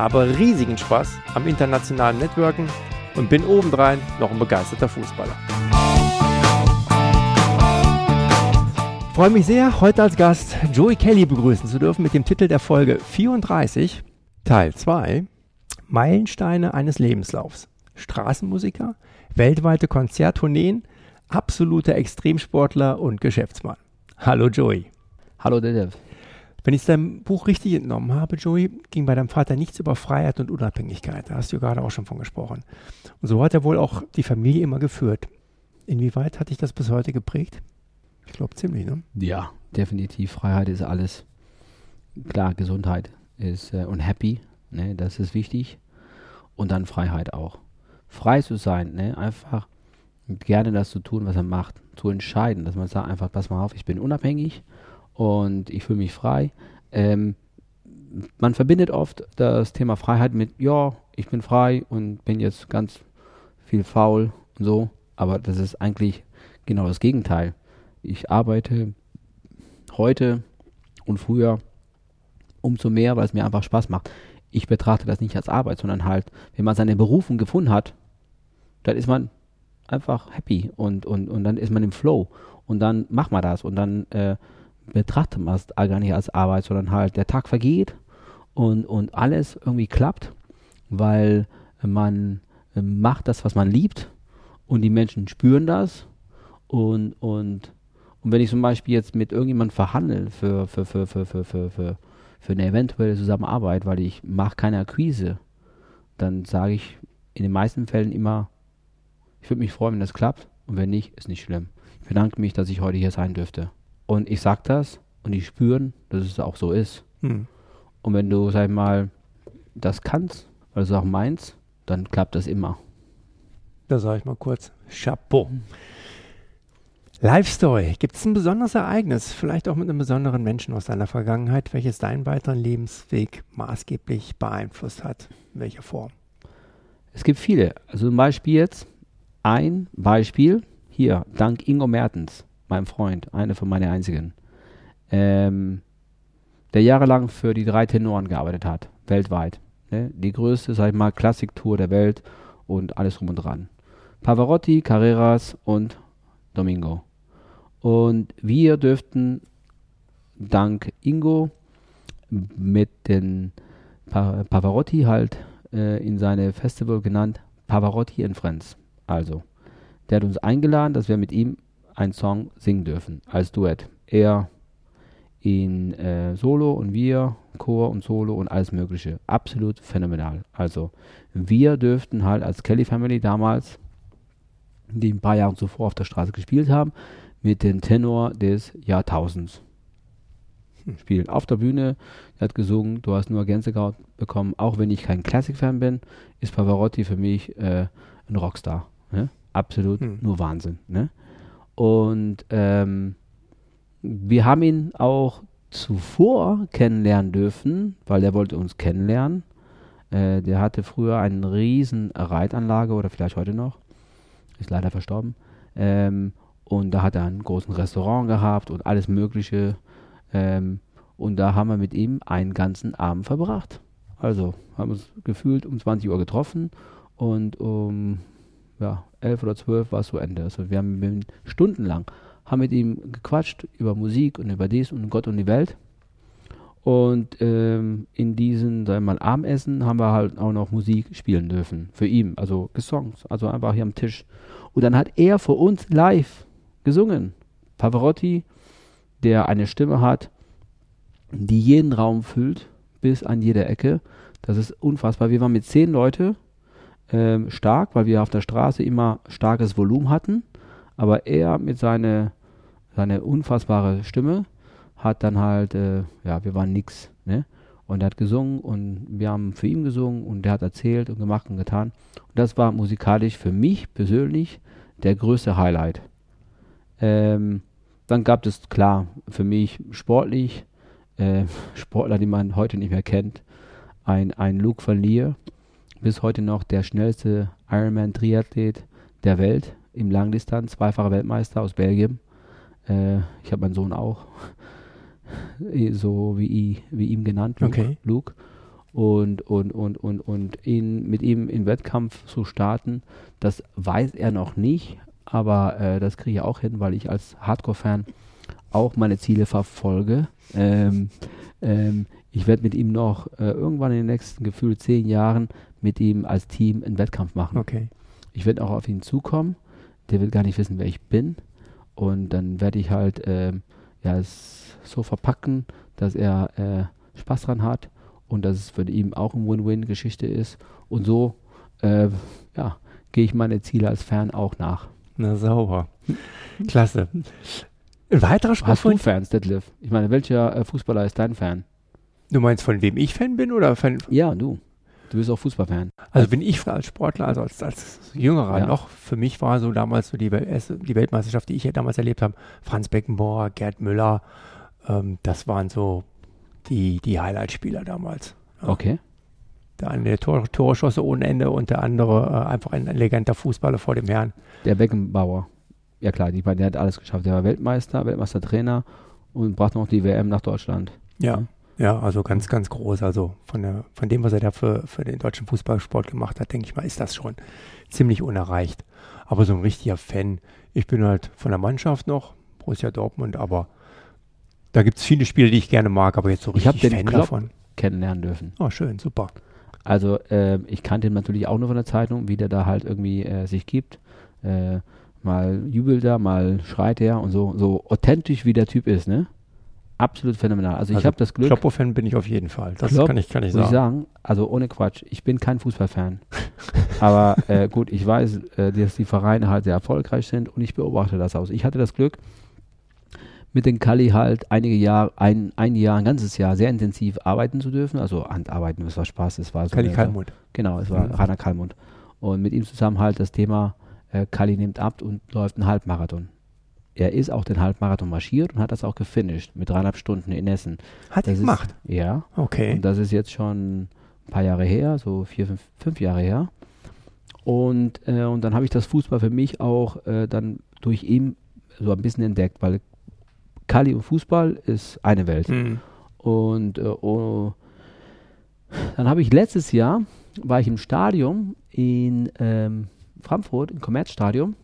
habe riesigen Spaß am internationalen Networken und bin obendrein noch ein begeisterter Fußballer. freue mich sehr, heute als Gast Joey Kelly begrüßen zu dürfen mit dem Titel der Folge 34, Teil 2, Meilensteine eines Lebenslaufs. Straßenmusiker, weltweite Konzerttourneen, absoluter Extremsportler und Geschäftsmann. Hallo Joey. Hallo Dedev. Wenn ich dein Buch richtig entnommen habe, Joey, ging bei deinem Vater nichts über Freiheit und Unabhängigkeit. Da hast du gerade auch schon von gesprochen. Und so hat er wohl auch die Familie immer geführt. Inwieweit hat dich das bis heute geprägt? Ich glaube ziemlich, ne? Ja, definitiv. Freiheit ist alles. Klar, Gesundheit ist äh, und happy, ne, das ist wichtig. Und dann Freiheit auch. Frei zu sein, ne, einfach gerne das zu tun, was er macht, zu entscheiden, dass man sagt einfach, pass mal auf, ich bin unabhängig und ich fühle mich frei. Ähm, man verbindet oft das Thema Freiheit mit, ja, ich bin frei und bin jetzt ganz viel faul und so, aber das ist eigentlich genau das Gegenteil ich arbeite heute und früher umso mehr, weil es mir einfach Spaß macht. Ich betrachte das nicht als Arbeit, sondern halt, wenn man seine Berufung gefunden hat, dann ist man einfach happy und, und, und dann ist man im Flow und dann macht man das und dann äh, betrachtet man es gar nicht als Arbeit, sondern halt der Tag vergeht und, und alles irgendwie klappt, weil man äh, macht das, was man liebt und die Menschen spüren das und, und und wenn ich zum Beispiel jetzt mit irgendjemandem verhandle für, für, für, für, für, für, für, für eine eventuelle Zusammenarbeit, weil ich mache keine Akquise, dann sage ich in den meisten Fällen immer, ich würde mich freuen, wenn das klappt und wenn nicht, ist nicht schlimm. Ich bedanke mich, dass ich heute hier sein dürfte. Und ich sage das und die spüren, dass es auch so ist. Hm. Und wenn du, sag ich mal, das kannst, weil du es auch meinst, dann klappt das immer. Da sage ich mal kurz Chapeau. Hm. Life Story. Gibt es ein besonderes Ereignis, vielleicht auch mit einem besonderen Menschen aus deiner Vergangenheit, welches deinen weiteren Lebensweg maßgeblich beeinflusst hat? In welcher Form? Es gibt viele. Also zum Beispiel jetzt ein Beispiel hier, dank Ingo Mertens, meinem Freund, einer von meinen einzigen, ähm, der jahrelang für die drei Tenoren gearbeitet hat, weltweit. Ne? Die größte, sag ich mal, Klassiktour der Welt und alles drum und dran. Pavarotti, Carreras und Domingo. Und wir dürften dank Ingo mit den pa Pavarotti halt äh, in seine Festival genannt Pavarotti and Friends. Also, der hat uns eingeladen, dass wir mit ihm einen Song singen dürfen als Duett. Er in äh, Solo und wir Chor und Solo und alles Mögliche. Absolut phänomenal. Also, wir dürften halt als Kelly Family damals, die ein paar Jahre zuvor auf der Straße gespielt haben, mit dem Tenor des Jahrtausends hm. spielen. Auf der Bühne, er hat gesungen, du hast nur Gänsegaut bekommen. Auch wenn ich kein Classic-Fan bin, ist Pavarotti für mich äh, ein Rockstar. Ne? Absolut hm. nur Wahnsinn. Ne? Und ähm, wir haben ihn auch zuvor kennenlernen dürfen, weil er wollte uns kennenlernen. Äh, der hatte früher eine riesen Reitanlage oder vielleicht heute noch. Ist leider verstorben. Ähm, und da hat er einen großen Restaurant gehabt und alles Mögliche. Ähm, und da haben wir mit ihm einen ganzen Abend verbracht. Also haben uns gefühlt um 20 Uhr getroffen und um ja, 11 oder 12 war es zu Ende. Also wir haben stundenlang haben mit ihm gequatscht über Musik und über dies und Gott und die Welt. Und ähm, in diesen, sagen wir mal, Abendessen haben wir halt auch noch Musik spielen dürfen. Für ihn, also Songs, also einfach hier am Tisch. Und dann hat er für uns live gesungen. Pavarotti, der eine Stimme hat, die jeden Raum füllt, bis an jede Ecke. Das ist unfassbar. Wir waren mit zehn Leuten ähm, stark, weil wir auf der Straße immer starkes Volumen hatten. Aber er mit seiner seine unfassbare Stimme hat dann halt, äh, ja, wir waren nix. Ne? Und er hat gesungen und wir haben für ihn gesungen und der hat erzählt und gemacht und getan. Und das war musikalisch für mich persönlich der größte Highlight. Ähm, dann gab es klar für mich sportlich äh, Sportler, die man heute nicht mehr kennt. Ein, ein Luke van Lier, bis heute noch der schnellste Ironman-Triathlet der Welt im Langdistanz, zweifacher Weltmeister aus Belgien. Äh, ich habe meinen Sohn auch so wie, wie ihm genannt, Luke. Okay. Luke. Und, und, und, und, und ihn, mit ihm in Wettkampf zu starten, das weiß er noch nicht, aber äh, das kriege ich auch hin, weil ich als Hardcore-Fan auch meine Ziele verfolge. Ähm, ähm, ich werde mit ihm noch äh, irgendwann in den nächsten gefühlt zehn Jahren mit ihm als Team einen Wettkampf machen. Okay. Ich werde auch auf ihn zukommen. Der will gar nicht wissen, wer ich bin. Und dann werde ich halt ähm, ja, es so verpacken, dass er äh, Spaß dran hat und dass es für ihn auch eine Win-Win-Geschichte ist. Und so äh, ja, gehe ich meine Ziele als Fan auch nach. Na sauber. Klasse. Ein weiterer Sport. Hast du Fans, Detlef? Ich meine, welcher äh, Fußballer ist dein Fan? Du meinst, von wem ich Fan bin oder Fan? Ja, du. Du bist auch Fußballfan. Also bin ich als Sportler, also als, als Jüngerer ja. noch, für mich war so damals so die, die Weltmeisterschaft, die ich ja damals erlebt habe, Franz Beckenbauer, Gerd Müller, ähm, das waren so die, die Highlight-Spieler damals. Ja. Okay. Der eine, der Tor, Tore schosse ohne Ende und der andere äh, einfach ein eleganter Fußballer vor dem Herrn. Der Beckenbauer. Ja klar, die, der hat alles geschafft. Der war Weltmeister, Weltmeistertrainer und brachte noch die WM nach Deutschland. Ja. Ja, also ganz, ganz groß. Also von, der, von dem, was er da für, für den deutschen Fußballsport gemacht hat, denke ich mal, ist das schon ziemlich unerreicht. Aber so ein richtiger Fan, ich bin halt von der Mannschaft noch, Borussia Dortmund, aber da gibt es viele Spiele, die ich gerne mag, aber jetzt so richtig ich Fan Klopp davon. kennenlernen dürfen. Oh, schön, super. Also äh, ich kannte ihn natürlich auch nur von der Zeitung, wie der da halt irgendwie äh, sich gibt. Äh, mal jubelt er, mal schreit er und so, so authentisch wie der Typ ist, ne? Absolut phänomenal. Also, also ich habe das Glück. Kloppo-Fan bin ich auf jeden Fall. Das Klopp, kann ich, kann ich sagen. Ich sagen. Also ohne Quatsch. Ich bin kein Fußballfan. Aber äh, gut, ich weiß, äh, dass die Vereine halt sehr erfolgreich sind und ich beobachte das aus. Ich hatte das Glück, mit den Kali halt einige Jahre, ein, ein Jahr, ein ganzes Jahr sehr intensiv arbeiten zu dürfen. Also Handarbeiten, es war Spaß. Es war so Kali Kalmund. Genau, es war mhm. Rainer Kalmund. Und mit ihm zusammen halt das Thema, äh, Kali nimmt ab und läuft einen Halbmarathon er ist auch den Halbmarathon marschiert und hat das auch gefinisht mit dreieinhalb Stunden in Essen. Hat er gemacht? Ja. Okay. Und das ist jetzt schon ein paar Jahre her, so vier, fünf, fünf Jahre her. Und, äh, und dann habe ich das Fußball für mich auch äh, dann durch ihn so ein bisschen entdeckt, weil Kali und Fußball ist eine Welt. Mhm. Und äh, oh, dann habe ich letztes Jahr, war ich im Stadion in ähm, Frankfurt, im Commerzstadion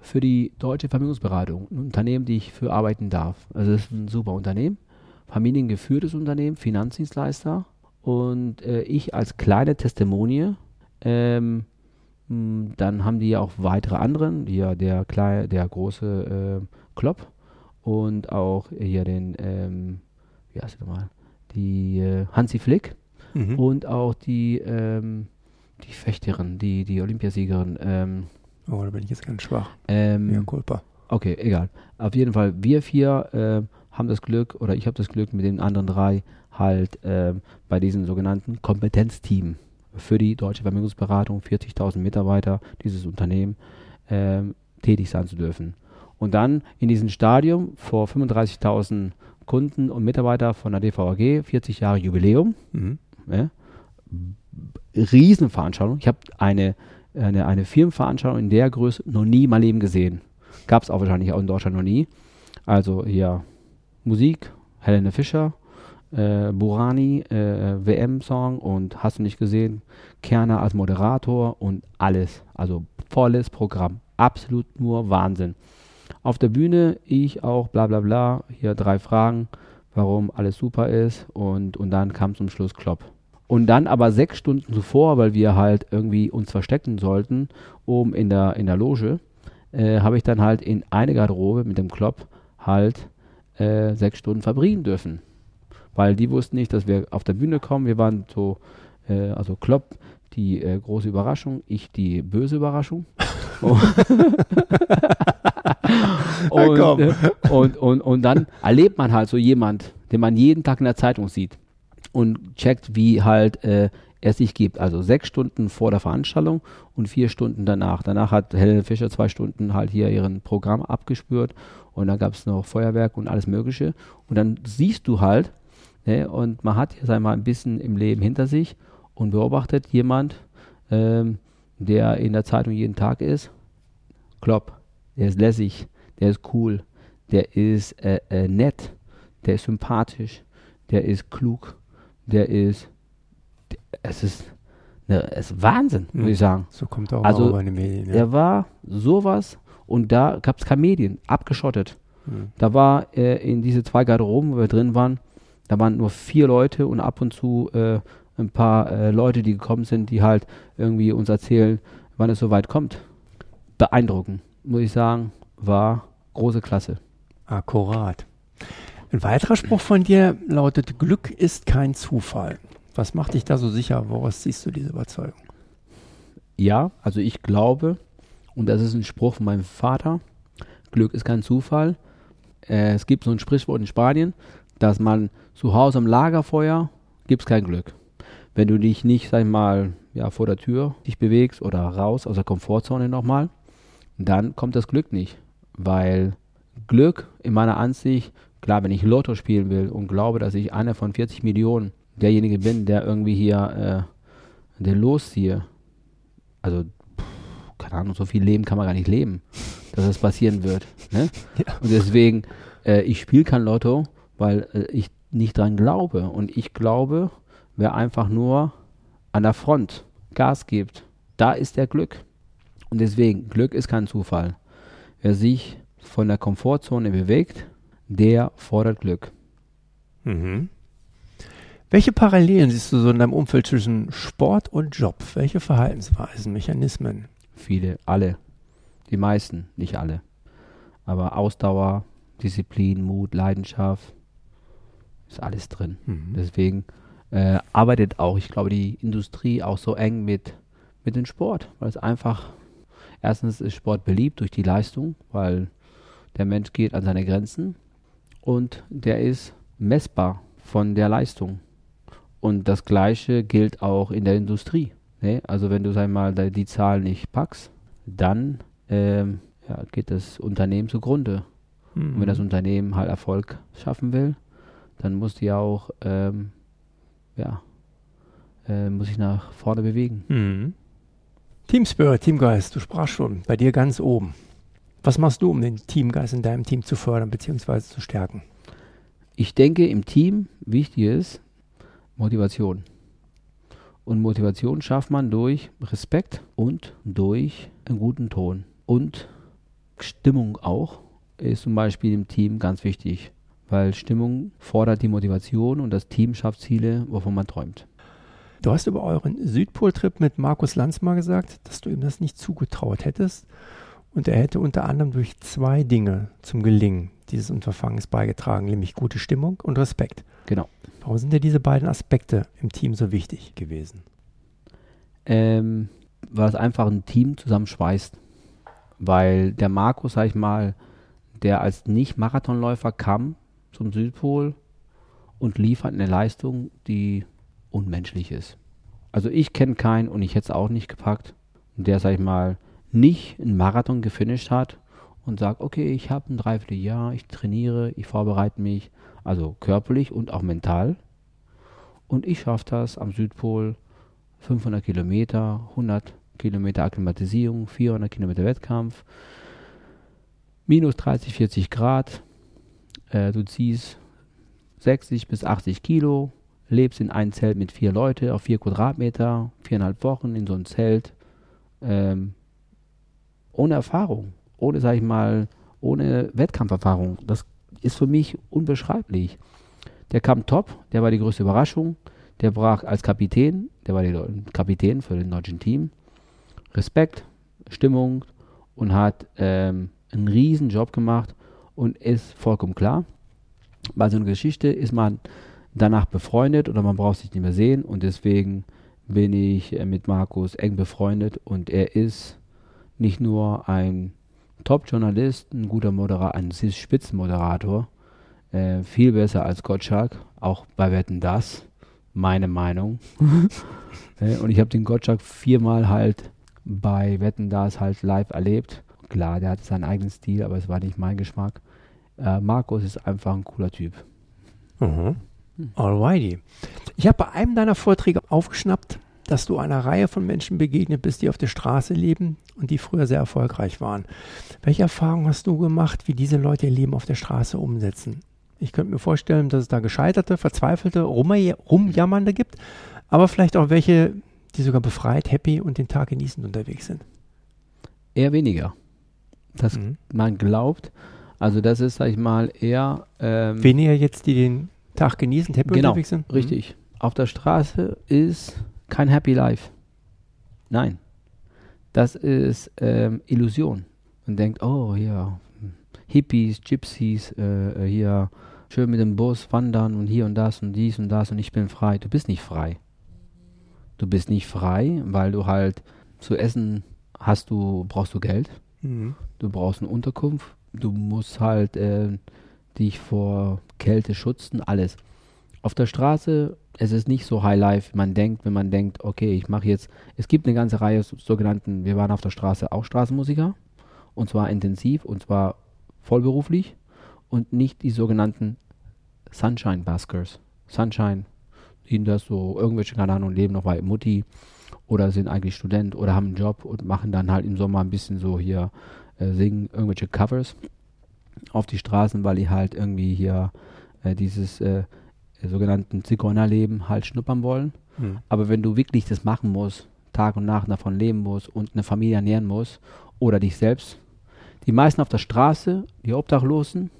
für die Deutsche Vermögensberatung, ein Unternehmen, die ich für arbeiten darf. Also das ist ein super Unternehmen, familiengeführtes Unternehmen, Finanzdienstleister und äh, ich als kleine Testimonie. Ähm, dann haben die ja auch weitere anderen, hier der kleine, der große äh, Klopp und auch hier den, ähm, wie heißt der nochmal, die äh, Hansi Flick mhm. und auch die, ähm, die Fechterin, die, die Olympiasiegerin, ähm, Oh, da bin ich jetzt ganz schwach. Ähm, ja, Culpa. Okay, egal. Auf jeden Fall, wir vier äh, haben das Glück, oder ich habe das Glück mit den anderen drei halt äh, bei diesem sogenannten Kompetenzteam für die deutsche Vermögensberatung, 40.000 Mitarbeiter, dieses Unternehmen, äh, tätig sein zu dürfen. Und dann in diesem Stadium vor 35.000 Kunden und Mitarbeiter von der DVAG, 40 Jahre Jubiläum, mhm. ja, Riesenveranstaltung. Ich habe eine eine, eine Firmenveranstaltung in der Größe noch nie mal Leben gesehen. Gab es auch wahrscheinlich auch in Deutschland noch nie. Also hier Musik, Helene Fischer, äh, Burani, äh, WM-Song und hast du nicht gesehen, Kerner als Moderator und alles. Also volles Programm. Absolut nur Wahnsinn. Auf der Bühne ich auch bla bla bla. Hier drei Fragen, warum alles super ist und, und dann kam zum Schluss Klopp. Und dann aber sechs Stunden zuvor, weil wir halt irgendwie uns verstecken sollten, oben in der, in der Loge, äh, habe ich dann halt in eine Garderobe mit dem Klopp halt äh, sechs Stunden verbringen dürfen. Weil die wussten nicht, dass wir auf der Bühne kommen. Wir waren so, äh, also Klopp die äh, große Überraschung, ich die böse Überraschung. und, und, und, und, und dann erlebt man halt so jemand, den man jeden Tag in der Zeitung sieht und checkt, wie halt äh, er sich gibt. Also sechs Stunden vor der Veranstaltung und vier Stunden danach. Danach hat Helene Fischer zwei Stunden halt hier ihren Programm abgespürt und dann gab es noch Feuerwerk und alles Mögliche. Und dann siehst du halt, ne, und man hat jetzt einmal ein bisschen im Leben hinter sich und beobachtet jemand, ähm, der in der Zeitung jeden Tag ist. Klopp, der ist lässig, der ist cool, der ist äh, äh, nett, der ist sympathisch, der ist klug, der ist es ist, ne, es ist Wahnsinn, mhm. muss ich sagen. So kommt auch also, in den Medien. Ja. Er war sowas und da gab es keine Medien, abgeschottet. Mhm. Da war äh, in diese zwei Garderoben, wo wir drin waren, da waren nur vier Leute und ab und zu äh, ein paar äh, Leute, die gekommen sind, die halt irgendwie uns erzählen, wann es soweit kommt. Beeindruckend, muss ich sagen, war große Klasse. Akkurat. Ein weiterer Spruch von dir lautet, Glück ist kein Zufall. Was macht dich da so sicher? Woraus siehst du diese Überzeugung? Ja, also ich glaube, und das ist ein Spruch von meinem Vater, Glück ist kein Zufall. Äh, es gibt so ein Sprichwort in Spanien, dass man zu Hause am Lagerfeuer gibt es kein Glück. Wenn du dich nicht, sag ich mal, ja, vor der Tür dich bewegst oder raus aus der Komfortzone nochmal, dann kommt das Glück nicht. Weil Glück in meiner Ansicht, klar, wenn ich Lotto spielen will und glaube, dass ich einer von 40 Millionen derjenige bin, der irgendwie hier äh, der losziehe. Also, pff, keine Ahnung, so viel Leben kann man gar nicht leben, dass das passieren wird. Ne? Ja. Und deswegen, äh, ich spiele kein Lotto, weil äh, ich nicht dran glaube. Und ich glaube, wer einfach nur an der Front Gas gibt, da ist der Glück. Und deswegen, Glück ist kein Zufall. Wer sich von der Komfortzone bewegt, der fordert Glück. Mhm. Welche Parallelen siehst du so in deinem Umfeld zwischen Sport und Job? Welche Verhaltensweisen, Mechanismen? Viele, alle. Die meisten, nicht alle. Aber Ausdauer, Disziplin, Mut, Leidenschaft, ist alles drin. Mhm. Deswegen äh, arbeitet auch, ich glaube, die Industrie auch so eng mit, mit dem Sport, weil es einfach, erstens ist Sport beliebt durch die Leistung, weil der Mensch geht an seine Grenzen und der ist messbar von der Leistung. Und das Gleiche gilt auch in der Industrie. Ne? Also wenn du sag mal die Zahl nicht packst, dann ähm, ja, geht das Unternehmen zugrunde. Mhm. Und wenn das Unternehmen halt Erfolg schaffen will, dann muss die auch ähm, ja, äh, muss sich nach vorne bewegen. Mhm. Team Spirit, Teamgeist, du sprachst schon, bei dir ganz oben. Was machst du, um den Teamgeist in deinem Team zu fördern bzw. zu stärken? Ich denke, im Team wichtig ist, Motivation. Und Motivation schafft man durch Respekt und durch einen guten Ton. Und Stimmung auch ist zum Beispiel im Team ganz wichtig, weil Stimmung fordert die Motivation und das Team schafft Ziele, wovon man träumt. Du hast über euren Südpol-Trip mit Markus Lanz mal gesagt, dass du ihm das nicht zugetraut hättest. Und er hätte unter anderem durch zwei Dinge zum Gelingen dieses Unterfangens beigetragen, nämlich gute Stimmung und Respekt. Genau. Warum sind dir diese beiden Aspekte im Team so wichtig gewesen? Ähm, weil es einfach ein Team zusammenschweißt. Weil der Markus, sag ich mal, der als Nicht-Marathonläufer kam zum Südpol und liefert eine Leistung, die unmenschlich ist. Also ich kenne keinen und ich hätte es auch nicht gepackt, der, sag ich mal, nicht einen Marathon gefinisht hat und sagt, okay, ich habe ein Dreivierteljahr, ich trainiere, ich vorbereite mich, also körperlich und auch mental. Und ich schaffe das am Südpol 500 Kilometer, 100 Kilometer Akklimatisierung, 400 Kilometer Wettkampf, minus 30, 40 Grad. Äh, du ziehst 60 bis 80 Kilo, lebst in einem Zelt mit vier Leuten auf vier Quadratmeter, viereinhalb Wochen in so einem Zelt, ähm, ohne Erfahrung ohne, sag ich mal, ohne Wettkampferfahrung. Das ist für mich unbeschreiblich. Der kam top, der war die größte Überraschung. Der brach als Kapitän, der war der Kapitän für den deutschen Team, Respekt, Stimmung und hat ähm, einen riesen Job gemacht und ist vollkommen klar. Bei so einer Geschichte ist man danach befreundet oder man braucht sich nicht mehr sehen und deswegen bin ich äh, mit Markus eng befreundet und er ist nicht nur ein Top-Journalist, ein guter Moderator, ein Spitzenmoderator. Äh, viel besser als Gottschalk, auch bei Wetten das. meine Meinung. Äh, und ich habe den Gottschalk viermal halt bei Wetten das halt live erlebt. Klar, der hatte seinen eigenen Stil, aber es war nicht mein Geschmack. Äh, Markus ist einfach ein cooler Typ. Mhm. Alrighty. Ich habe bei einem deiner Vorträge aufgeschnappt, dass du einer Reihe von Menschen begegnet bist, die auf der Straße leben und die früher sehr erfolgreich waren. Welche Erfahrungen hast du gemacht, wie diese Leute ihr Leben auf der Straße umsetzen? Ich könnte mir vorstellen, dass es da gescheiterte, verzweifelte, rumjammernde gibt, aber vielleicht auch welche, die sogar befreit, happy und den Tag genießend unterwegs sind. Eher weniger. Dass mhm. man glaubt, also das ist, sag ich mal, eher ähm, weniger jetzt, die den Tag genießen, happy genau, unterwegs sind. Mhm. Richtig. Auf der Straße ist kein Happy Life. Nein. Das ist ähm, Illusion. Man denkt, oh ja, Hippies, Gypsies, äh, äh, hier schön mit dem Bus wandern und hier und das und dies und das und ich bin frei. Du bist nicht frei. Du bist nicht frei, weil du halt zu essen hast du, brauchst du Geld. Mhm. Du brauchst eine Unterkunft. Du musst halt äh, dich vor Kälte schützen, alles. Auf der Straße, es ist nicht so High Life, man denkt, wenn man denkt, okay, ich mache jetzt, es gibt eine ganze Reihe sogenannten, wir waren auf der Straße auch Straßenmusiker und zwar intensiv und zwar vollberuflich und nicht die sogenannten Sunshine Baskers. Sunshine, die das so irgendwelche, keine Ahnung, leben noch bei Mutti oder sind eigentlich Student oder haben einen Job und machen dann halt im Sommer ein bisschen so hier, äh, singen irgendwelche Covers auf die Straßen, weil die halt irgendwie hier äh, dieses äh, sogenannten Zigeunerleben halt schnuppern wollen. Mhm. Aber wenn du wirklich das machen musst, Tag und Nacht davon leben musst und eine Familie ernähren musst oder dich selbst, die meisten auf der Straße, die Obdachlosen,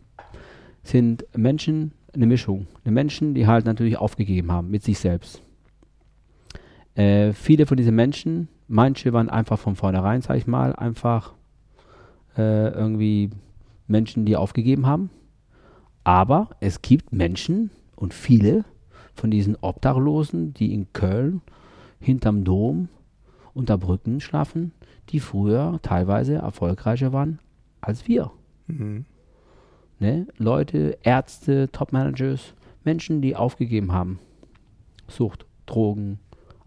sind Menschen, eine Mischung. Eine Menschen, die halt natürlich aufgegeben haben mit sich selbst. Äh, viele von diesen Menschen, manche waren einfach von vornherein, sag ich mal, einfach äh, irgendwie Menschen, die aufgegeben haben. Aber es gibt Menschen und viele von diesen Obdachlosen, die in Köln hinterm Dom unter Brücken schlafen, die früher teilweise erfolgreicher waren als wir. Mhm. Ne? Leute, Ärzte, Topmanagers, Menschen, die aufgegeben haben. Sucht, Drogen,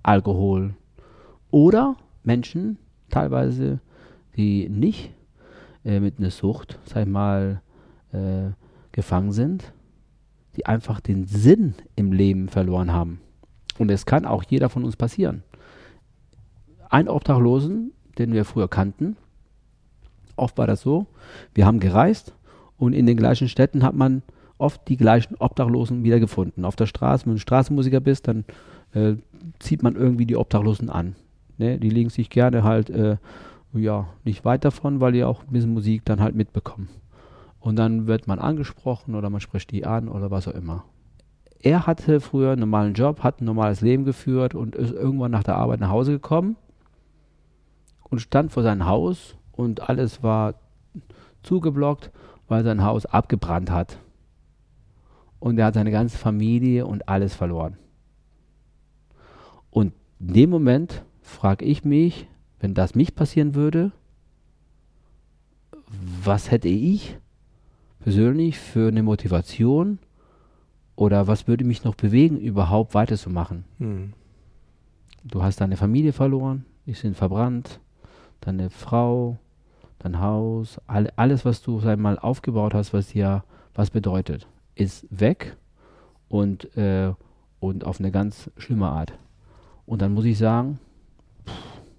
Alkohol. Oder Menschen, teilweise, die nicht äh, mit einer Sucht, sag ich mal, äh, gefangen sind, die einfach den Sinn im Leben verloren haben. Und es kann auch jeder von uns passieren. Ein Obdachlosen, den wir früher kannten, oft war das so, wir haben gereist und in den gleichen Städten hat man oft die gleichen Obdachlosen wiedergefunden. Auf der Straße, wenn du Straßenmusiker bist, dann äh, zieht man irgendwie die Obdachlosen an. Ne? Die legen sich gerne halt äh, ja, nicht weit davon, weil die auch ein bisschen Musik dann halt mitbekommen. Und dann wird man angesprochen oder man spricht die an oder was auch immer. Er hatte früher einen normalen Job, hat ein normales Leben geführt und ist irgendwann nach der Arbeit nach Hause gekommen und stand vor seinem Haus und alles war zugeblockt, weil sein Haus abgebrannt hat. Und er hat seine ganze Familie und alles verloren. Und in dem Moment frage ich mich, wenn das mich passieren würde, was hätte ich persönlich für eine Motivation oder was würde mich noch bewegen, überhaupt weiterzumachen? Hm. Du hast deine Familie verloren, die sind verbrannt, deine Frau, dein Haus, all, alles, was du einmal aufgebaut hast, was dir was bedeutet, ist weg und, äh, und auf eine ganz schlimme Art. Und dann muss ich sagen,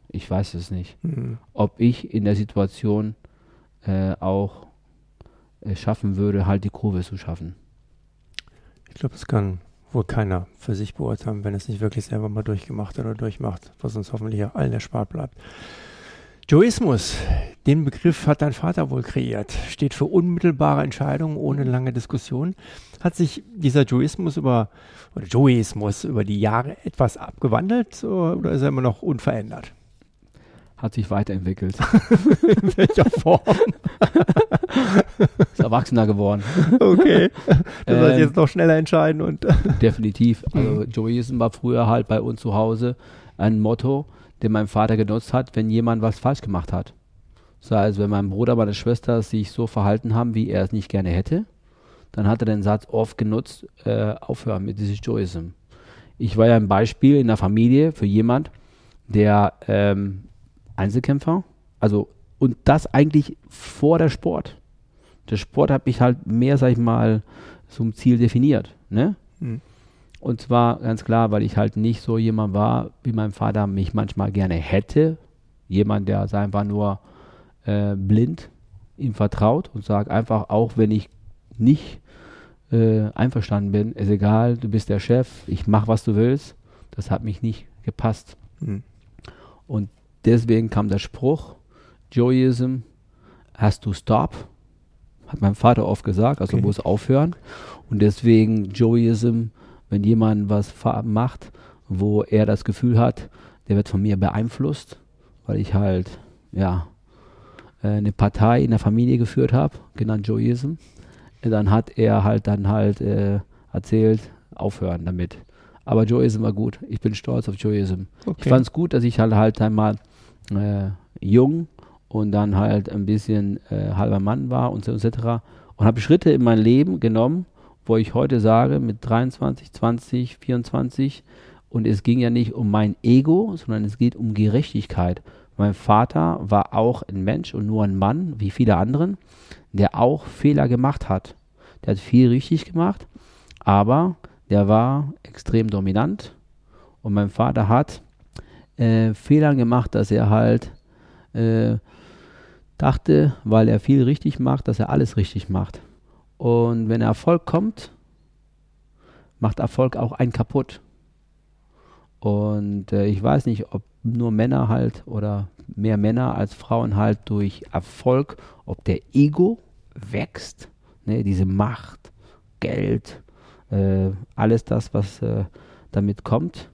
ich weiß es nicht, mhm. ob ich in der Situation äh, auch schaffen würde, halt die Kurve zu schaffen. Ich glaube, es kann wohl keiner für sich beurteilen, wenn es nicht wirklich selber mal durchgemacht oder durchmacht, was uns hoffentlich allen erspart bleibt. Joismus, den Begriff hat dein Vater wohl kreiert, steht für unmittelbare Entscheidungen ohne lange Diskussion. Hat sich dieser Joismus über, oder Joismus über die Jahre etwas abgewandelt oder ist er immer noch unverändert? Hat sich weiterentwickelt. In welcher Form? ist erwachsener geworden. Okay. Das heißt ähm, jetzt noch schneller entscheiden und. definitiv. Also mhm. Joyism war früher halt bei uns zu Hause ein Motto, den mein Vater genutzt hat, wenn jemand was falsch gemacht hat. Sei es, wenn mein Bruder, meine Schwester sich so verhalten haben, wie er es nicht gerne hätte, dann hat er den Satz oft genutzt, äh, aufhören mit diesem Joyism ich war ja ein Beispiel in der Familie für jemand, der ähm, Einzelkämpfer, also und das eigentlich vor der Sport. Der Sport hat mich halt mehr, sag ich mal, zum Ziel definiert. Ne? Mhm. Und zwar ganz klar, weil ich halt nicht so jemand war, wie mein Vater mich manchmal gerne hätte. Jemand, der einfach nur äh, blind ihm vertraut und sagt einfach, auch wenn ich nicht äh, einverstanden bin, ist egal, du bist der Chef, ich mach, was du willst. Das hat mich nicht gepasst. Mhm. Und deswegen kam der Spruch, Joyism has to stop, hat mein Vater oft gesagt, also okay. muss aufhören. Und deswegen Joyism, wenn jemand was macht, wo er das Gefühl hat, der wird von mir beeinflusst, weil ich halt, ja, äh, eine Partei in der Familie geführt habe, genannt Joyism dann hat er halt dann halt äh, erzählt, aufhören damit. Aber Joyism war gut. Ich bin stolz auf Joyism. Okay. Ich fand es gut, dass ich halt halt einmal äh, jung und dann halt ein bisschen äh, halber Mann war und so etc. Und habe Schritte in mein Leben genommen, wo ich heute sage, mit 23, 20, 24, und es ging ja nicht um mein Ego, sondern es geht um Gerechtigkeit. Mein Vater war auch ein Mensch und nur ein Mann, wie viele anderen der auch Fehler gemacht hat. Der hat viel richtig gemacht, aber der war extrem dominant und mein Vater hat äh, Fehler gemacht, dass er halt äh, dachte, weil er viel richtig macht, dass er alles richtig macht. Und wenn Erfolg kommt, macht Erfolg auch einen kaputt. Und äh, ich weiß nicht, ob nur Männer halt oder mehr Männer als Frauen halt durch Erfolg, ob der Ego wächst, ne, diese Macht, Geld, äh, alles das, was äh, damit kommt.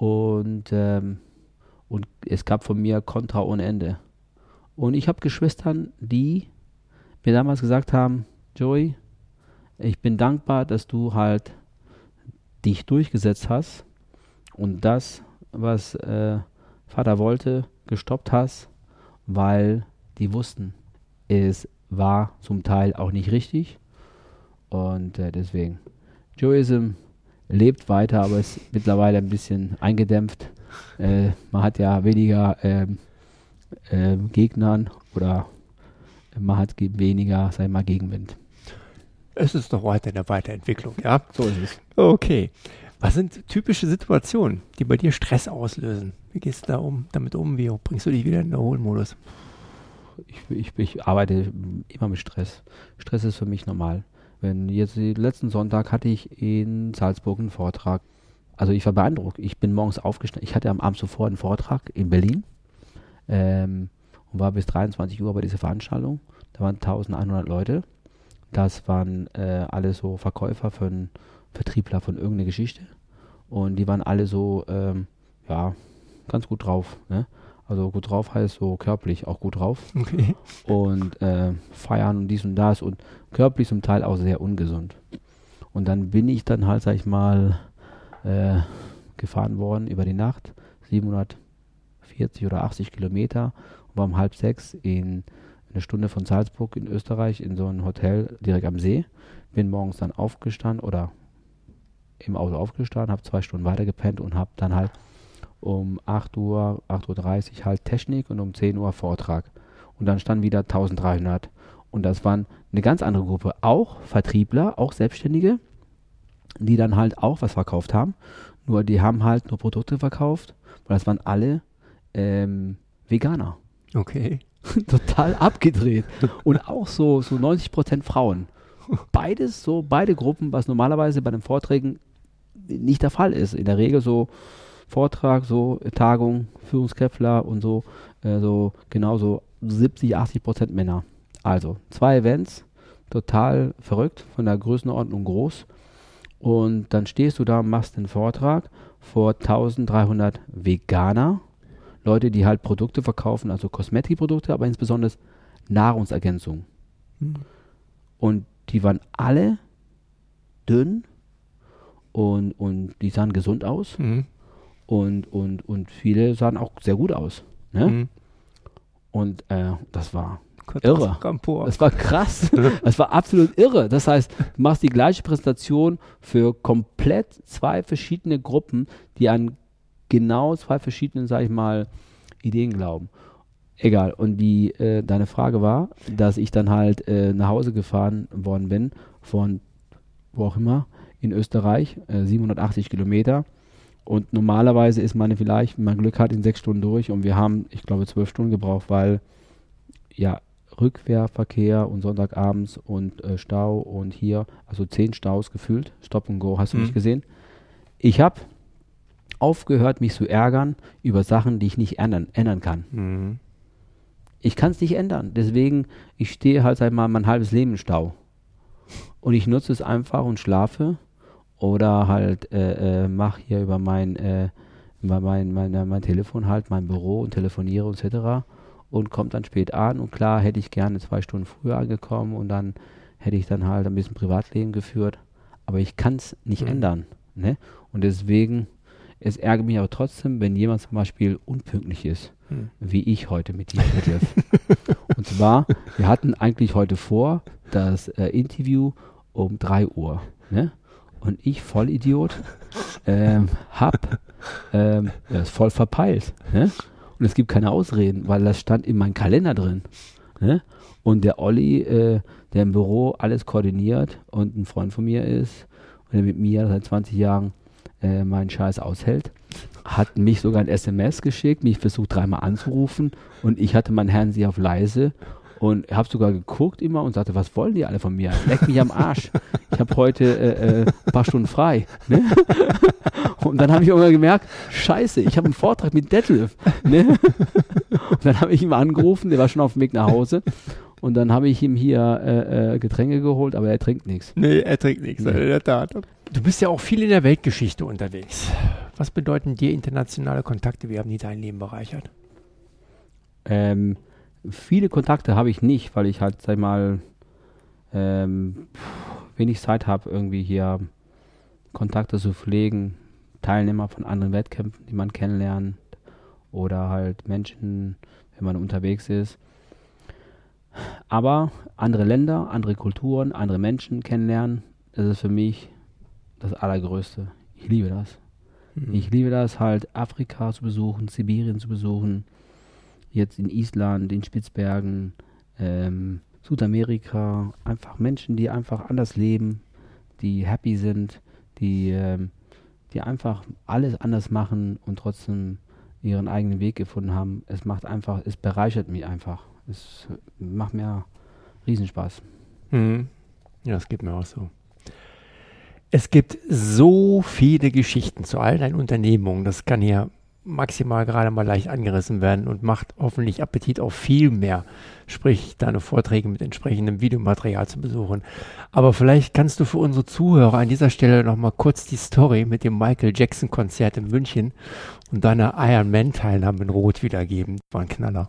Und, ähm, und es gab von mir Kontra ohne Ende. Und ich habe Geschwistern, die mir damals gesagt haben, Joey, ich bin dankbar, dass du halt dich durchgesetzt hast und das, was äh, Vater wollte, gestoppt hast, weil die wussten, es war zum Teil auch nicht richtig. Und äh, deswegen, Joeism lebt weiter, aber ist mittlerweile ein bisschen eingedämpft. Äh, man hat ja weniger ähm, äh, Gegnern oder man hat weniger, ich mal, Gegenwind. Es ist doch weiter in der Weiterentwicklung, ja? So ist es. Okay. Was sind typische Situationen, die bei dir Stress auslösen? Wie gehst du da um, damit um? Wie bringst du dich wieder in den Erholmodus? Ich, ich, ich arbeite immer mit Stress. Stress ist für mich normal. Wenn jetzt letzten Sonntag hatte ich in Salzburg einen Vortrag. Also ich war beeindruckt. Ich bin morgens aufgestanden. Ich hatte am Abend zuvor einen Vortrag in Berlin ähm, und war bis 23 Uhr bei dieser Veranstaltung. Da waren 1100 Leute. Das waren äh, alle so Verkäufer von Vertriebler von irgendeiner Geschichte. Und die waren alle so, ähm, ja, ganz gut drauf. Ne? Also gut drauf heißt so körperlich auch gut drauf. Okay. Und äh, feiern und dies und das und körperlich zum Teil auch sehr ungesund. Und dann bin ich dann halt, sag ich mal, äh, gefahren worden über die Nacht, 740 oder 80 Kilometer und war um halb sechs in eine Stunde von Salzburg in Österreich in so einem Hotel direkt am See. Bin morgens dann aufgestanden oder im Auto aufgestanden, habe zwei Stunden weiter gepennt und habe dann halt um 8 Uhr, 8.30 Uhr halt Technik und um 10 Uhr Vortrag. Und dann stand wieder 1300. Und das waren eine ganz andere Gruppe, auch Vertriebler, auch Selbstständige, die dann halt auch was verkauft haben. Nur die haben halt nur Produkte verkauft, weil das waren alle ähm, Veganer. Okay. Total abgedreht. Und auch so, so 90% Frauen. Beides so, beide Gruppen, was normalerweise bei den Vorträgen nicht der Fall ist. In der Regel so Vortrag, so Tagung, Führungskräftler und so, äh, so genauso 70, 80 Prozent Männer. Also zwei Events, total verrückt, von der Größenordnung groß. Und dann stehst du da, machst den Vortrag vor 1300 Veganer, Leute, die halt Produkte verkaufen, also Kosmetikprodukte, aber insbesondere Nahrungsergänzung. Mhm. Und die waren alle dünn und, und die sahen gesund aus. Mhm. Und, und, und viele sahen auch sehr gut aus. Ne? Mhm. Und äh, das war irre. Das war krass. das war absolut irre. Das heißt, du machst die gleiche Präsentation für komplett zwei verschiedene Gruppen, die an genau zwei verschiedenen, sag ich mal, Ideen glauben. Egal. Und die, äh, deine Frage war, dass ich dann halt äh, nach Hause gefahren worden bin von wo auch immer in Österreich, äh, 780 Kilometer. Und normalerweise ist man vielleicht, wenn man Glück hat, in sechs Stunden durch. Und wir haben, ich glaube, zwölf Stunden gebraucht, weil ja Rückwehrverkehr und Sonntagabends und äh, Stau und hier, also zehn Staus gefühlt. Stop and Go, hast du mhm. nicht gesehen? Ich habe aufgehört, mich zu ärgern über Sachen, die ich nicht ändern, ändern kann. Mhm. Ich kann es nicht ändern. Deswegen, ich stehe halt seit mal mein halbes Leben im Stau. Und ich nutze es einfach und schlafe. Oder halt äh, äh, mache hier über mein, äh, über mein, mein, mein Telefon halt mein Büro und telefoniere etc. Und kommt dann spät an. Und klar hätte ich gerne zwei Stunden früher angekommen und dann hätte ich dann halt ein bisschen Privatleben geführt. Aber ich kann es nicht mhm. ändern. Ne? Und deswegen es ärgert mich aber trotzdem, wenn jemand zum Beispiel unpünktlich ist, hm. wie ich heute mit dir, Detlef. Und zwar, wir hatten eigentlich heute vor das äh, Interview um 3 Uhr. Ne? Und ich, Vollidiot, ähm, hab ähm, das voll verpeilt. Ne? Und es gibt keine Ausreden, weil das stand in meinem Kalender drin. Ne? Und der Olli, äh, der im Büro alles koordiniert und ein Freund von mir ist und der mit mir seit 20 Jahren äh, meinen Scheiß aushält. Hat mich sogar ein SMS geschickt, mich versucht dreimal anzurufen und ich hatte meinen Herrn sie auf leise und habe sogar geguckt immer und sagte, was wollen die alle von mir? Leck mich am Arsch. Ich habe heute äh, äh, ein paar Stunden frei. Ne? Und dann habe ich irgendwann gemerkt, scheiße, ich habe einen Vortrag mit Detlef. Ne? Und dann habe ich ihn angerufen, der war schon auf dem Weg nach Hause. Und dann habe ich ihm hier äh, äh, Getränke geholt, aber er trinkt nichts. Nee, er trinkt nichts, nee. in der Tat. Du bist ja auch viel in der Weltgeschichte unterwegs. Was bedeuten dir internationale Kontakte? Wie haben die dein Leben bereichert? Ähm, viele Kontakte habe ich nicht, weil ich halt, sag mal, ähm, wenig Zeit habe, irgendwie hier Kontakte zu pflegen. Teilnehmer von anderen Wettkämpfen, die man kennenlernt. Oder halt Menschen, wenn man unterwegs ist. Aber andere Länder, andere Kulturen, andere Menschen kennenlernen, das ist für mich das Allergrößte. Ich liebe das. Mhm. Ich liebe das halt, Afrika zu besuchen, Sibirien zu besuchen, jetzt in Island, in Spitzbergen, ähm, Südamerika, einfach Menschen, die einfach anders leben, die happy sind, die, ähm, die einfach alles anders machen und trotzdem ihren eigenen Weg gefunden haben. Es macht einfach, es bereichert mich einfach. Es macht mir Riesenspaß. Mhm. Ja, das geht mir auch so. Es gibt so viele Geschichten zu all deinen Unternehmungen. Das kann hier maximal gerade mal leicht angerissen werden und macht hoffentlich Appetit auf viel mehr. Sprich, deine Vorträge mit entsprechendem Videomaterial zu besuchen. Aber vielleicht kannst du für unsere Zuhörer an dieser Stelle nochmal kurz die Story mit dem Michael Jackson Konzert in München und deiner Iron Man Teilnahme in Rot wiedergeben. War ein Knaller.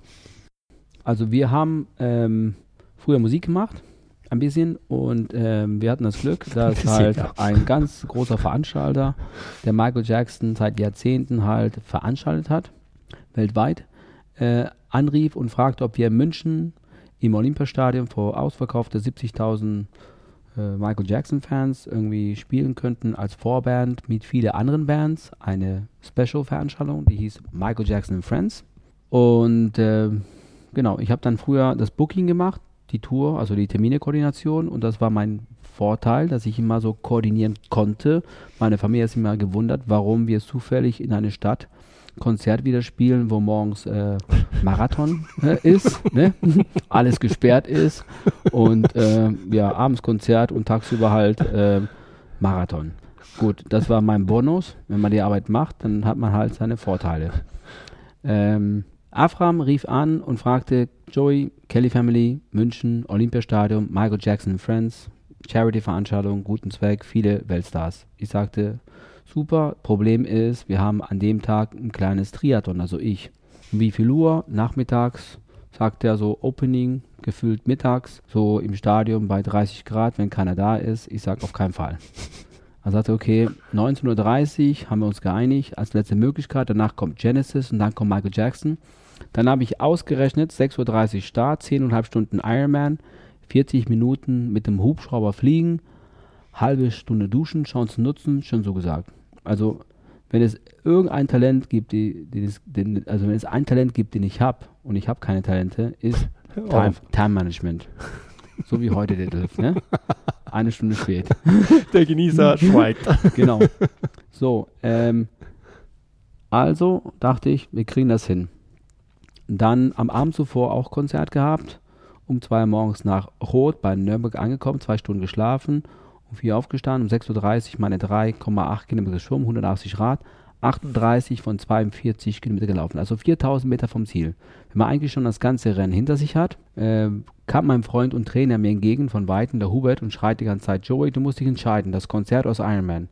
Also wir haben ähm, früher Musik gemacht ein bisschen und ähm, wir hatten das Glück, dass halt ein ganz großer Veranstalter, der Michael Jackson seit Jahrzehnten halt veranstaltet hat, weltweit, äh, anrief und fragte, ob wir in München im Olympiastadion vor ausverkaufte 70.000 äh, Michael Jackson-Fans irgendwie spielen könnten als Vorband mit vielen anderen Bands. Eine Special-Veranstaltung, die hieß Michael Jackson and Friends. Und äh, genau, ich habe dann früher das Booking gemacht die Tour, also die Terminekoordination und das war mein Vorteil, dass ich immer so koordinieren konnte. Meine Familie ist immer gewundert, warum wir zufällig in eine Stadt Konzert wieder spielen, wo morgens äh, Marathon äh, ist, ne? alles gesperrt ist und äh, ja, abends Konzert und tagsüber halt äh, Marathon. Gut, das war mein Bonus. Wenn man die Arbeit macht, dann hat man halt seine Vorteile. Ähm, Afram rief an und fragte Joey, Kelly Family, München, Olympiastadion, Michael Jackson Friends, Charity-Veranstaltung, guten Zweck, viele Weltstars. Ich sagte, super, Problem ist, wir haben an dem Tag ein kleines Triathlon, also ich. Wie viel Uhr? Nachmittags, sagt er so, Opening, gefühlt mittags, so im Stadion bei 30 Grad, wenn keiner da ist. Ich sag auf keinen Fall. Er sagte, okay, 19.30 Uhr haben wir uns geeinigt als letzte Möglichkeit. Danach kommt Genesis und dann kommt Michael Jackson. Dann habe ich ausgerechnet, 6.30 Uhr Start, 10,5 Stunden Ironman, 40 Minuten mit dem Hubschrauber fliegen, halbe Stunde duschen, Chancen nutzen, schon so gesagt. Also wenn es irgendein Talent gibt, die, die das, den, also wenn es ein Talent gibt, den ich habe und ich habe keine Talente, ist Time, Time Management. So wie heute der Delf, ne? Eine Stunde spät. Der Genießer schweigt. Genau. So, ähm, also dachte ich, wir kriegen das hin. Dann am Abend zuvor auch Konzert gehabt. Um zwei Uhr morgens nach Rot bei Nürnberg angekommen, zwei Stunden geschlafen, um vier aufgestanden, um 6.30 Uhr meine 3,8 Kilometer geschwommen, 180 Rad, 38 von 42 Kilometer gelaufen, also 4000 Meter vom Ziel. Wenn man eigentlich schon das ganze Rennen hinter sich hat, äh, kam mein Freund und Trainer mir entgegen von Weitem, der Hubert, und schreit die ganze Zeit, Joey, du musst dich entscheiden, das Konzert aus Ironman.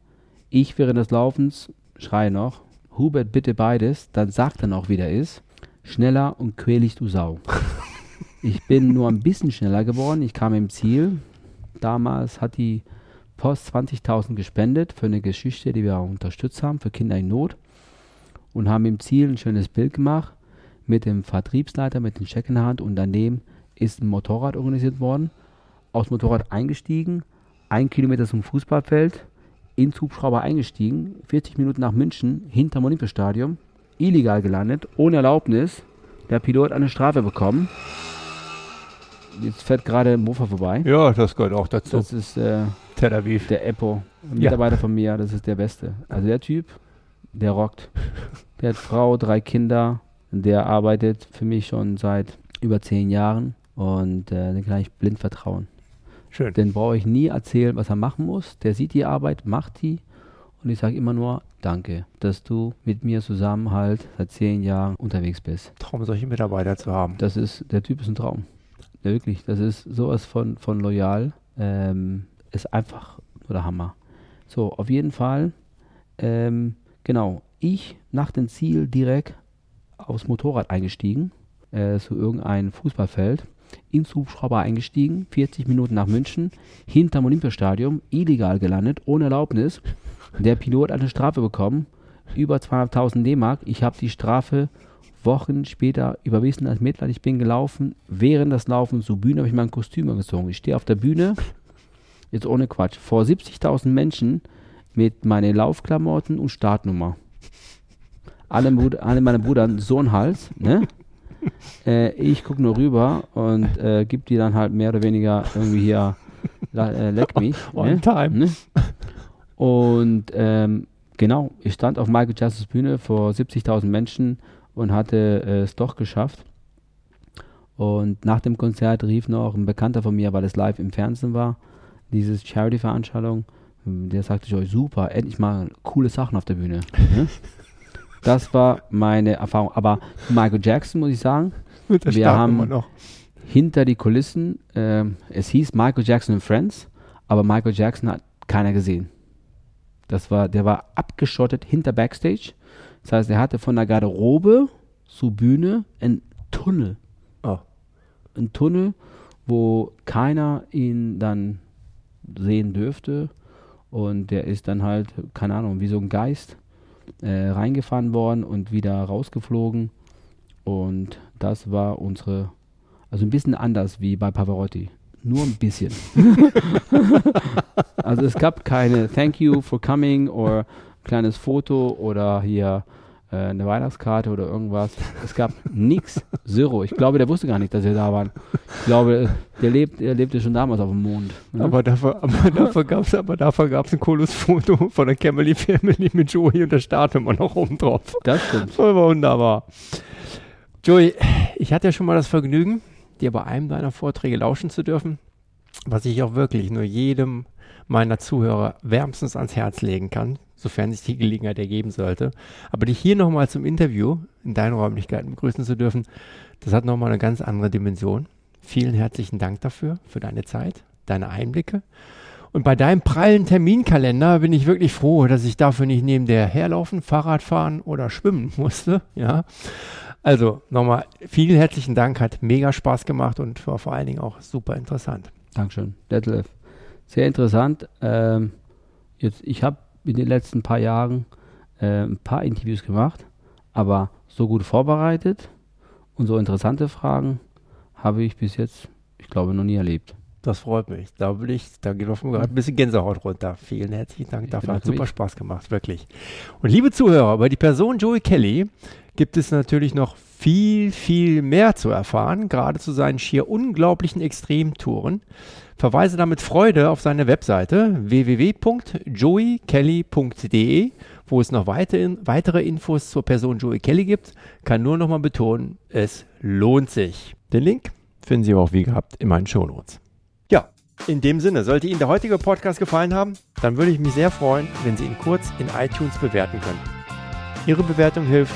Ich während des Laufens schreie noch, Hubert, bitte beides, dann sagt er noch, wie der ist, schneller und quälig du Sau. ich bin nur ein bisschen schneller geworden, ich kam im Ziel. Damals hat die Post 20.000 gespendet für eine Geschichte, die wir unterstützt haben, für Kinder in Not. Und haben im Ziel ein schönes Bild gemacht mit dem Vertriebsleiter, mit dem Scheck in der Hand und daneben ist ein Motorrad organisiert worden. Aus Motorrad eingestiegen, ein Kilometer zum Fußballfeld, ins Hubschrauber eingestiegen, 40 Minuten nach München, hinterm Olympiastadion, illegal gelandet, ohne Erlaubnis. Der Pilot eine Strafe bekommen. Jetzt fährt gerade ein Mofa vorbei. Ja, das gehört auch dazu. Das ist äh, Tel Aviv. der Eppo, ein Ja. Mitarbeiter von mir, das ist der Beste. Also der Typ, der rockt. Der hat Frau, drei Kinder, der arbeitet für mich schon seit über zehn Jahren und äh, den kann ich blind vertrauen. Schön. Den brauche ich nie erzählen, was er machen muss. Der sieht die Arbeit, macht die und ich sage immer nur Danke, dass du mit mir zusammen halt seit zehn Jahren unterwegs bist. Traum, solche Mitarbeiter zu haben. Das ist, der Typ ist ein Traum. Ja, wirklich, das ist sowas von, von loyal. Ähm, ist einfach nur der Hammer. So, auf jeden Fall, ähm, genau, ich nach dem Ziel direkt aufs Motorrad eingestiegen, äh, zu irgendeinem Fußballfeld, ins Hubschrauber eingestiegen, 40 Minuten nach München, hinterm Olympiastadion, illegal gelandet, ohne Erlaubnis. Der Pilot hat eine Strafe bekommen, über 200.000 D-Mark. Ich habe die Strafe Wochen später überwiesen als Mitleid. Ich bin gelaufen. Während des Laufens zur Bühne habe ich mein Kostüm angezogen. Ich stehe auf der Bühne, jetzt ohne Quatsch, vor 70.000 Menschen mit meinen Laufklamotten und Startnummer. Alle, alle meine Brüder so einen Hals, ne? äh, ich gucke nur rüber und äh, gebe die dann halt mehr oder weniger irgendwie hier, äh, leck mich. On ne? time. Ne? Und ähm, genau, ich stand auf Michael Jacksons Bühne vor 70.000 Menschen und hatte äh, es doch geschafft. Und nach dem Konzert rief noch ein Bekannter von mir, weil es live im Fernsehen war, dieses Charity-Veranstaltung, der sagte ich euch, super, endlich mal coole Sachen auf der Bühne. ne? Das war meine Erfahrung. Aber Michael Jackson, muss ich sagen, wir haben- noch. hinter die Kulissen, ähm, es hieß Michael Jackson and Friends, aber Michael Jackson hat keiner gesehen. Das war, der war abgeschottet hinter Backstage. Das heißt, er hatte von der Garderobe zur Bühne einen Tunnel. Oh. Ein Tunnel, wo keiner ihn dann sehen dürfte. Und der ist dann halt, keine Ahnung, wie so ein Geist äh, reingefahren worden und wieder rausgeflogen. Und das war unsere, also ein bisschen anders wie bei Pavarotti. Nur ein bisschen. also es gab keine Thank you for coming oder kleines Foto oder hier äh, eine Weihnachtskarte oder irgendwas. Es gab nichts. Zero. Ich glaube, der wusste gar nicht, dass wir da waren. Ich glaube, der, lebt, der lebte schon damals auf dem Mond. ne? Aber dafür, aber dafür gab es aber dafür gab's ein cooles Foto von der Camely Family mit Joey und der Startnummer noch oben drauf. das stimmt. Das war wunderbar. Joey, ich hatte ja schon mal das Vergnügen, dir bei einem deiner Vorträge lauschen zu dürfen, was ich auch wirklich nur jedem meiner Zuhörer wärmstens ans Herz legen kann, sofern sich die Gelegenheit ergeben sollte. Aber dich hier nochmal zum Interview in deinen Räumlichkeiten begrüßen zu dürfen, das hat nochmal eine ganz andere Dimension. Vielen herzlichen Dank dafür, für deine Zeit, deine Einblicke. Und bei deinem prallen Terminkalender bin ich wirklich froh, dass ich dafür nicht neben der herlaufen, Fahrrad fahren oder schwimmen musste. Ja. Also nochmal vielen herzlichen Dank, hat mega Spaß gemacht und war vor allen Dingen auch super interessant. Dankeschön, Detlef. Sehr interessant. Ähm, jetzt, ich habe in den letzten paar Jahren äh, ein paar Interviews gemacht, aber so gut vorbereitet Und so interessante Fragen habe ich bis jetzt, ich glaube, noch nie erlebt. Das freut mich. Da bin ich, da geht auf gerade ein bisschen Gänsehaut runter. Vielen herzlichen Dank dafür. Hat super Spaß gemacht, wirklich. Und liebe Zuhörer, über die Person Joey Kelly gibt es natürlich noch viel, viel mehr zu erfahren, gerade zu seinen schier unglaublichen Extremtouren. Verweise damit Freude auf seine Webseite www.joeykelly.de, wo es noch weitere, Infos zur Person Joey Kelly gibt. Kann nur noch mal betonen, es lohnt sich. Den Link finden Sie auch wie gehabt in meinen Shownotes. Ja, in dem Sinne, sollte Ihnen der heutige Podcast gefallen haben, dann würde ich mich sehr freuen, wenn Sie ihn kurz in iTunes bewerten können. Ihre Bewertung hilft,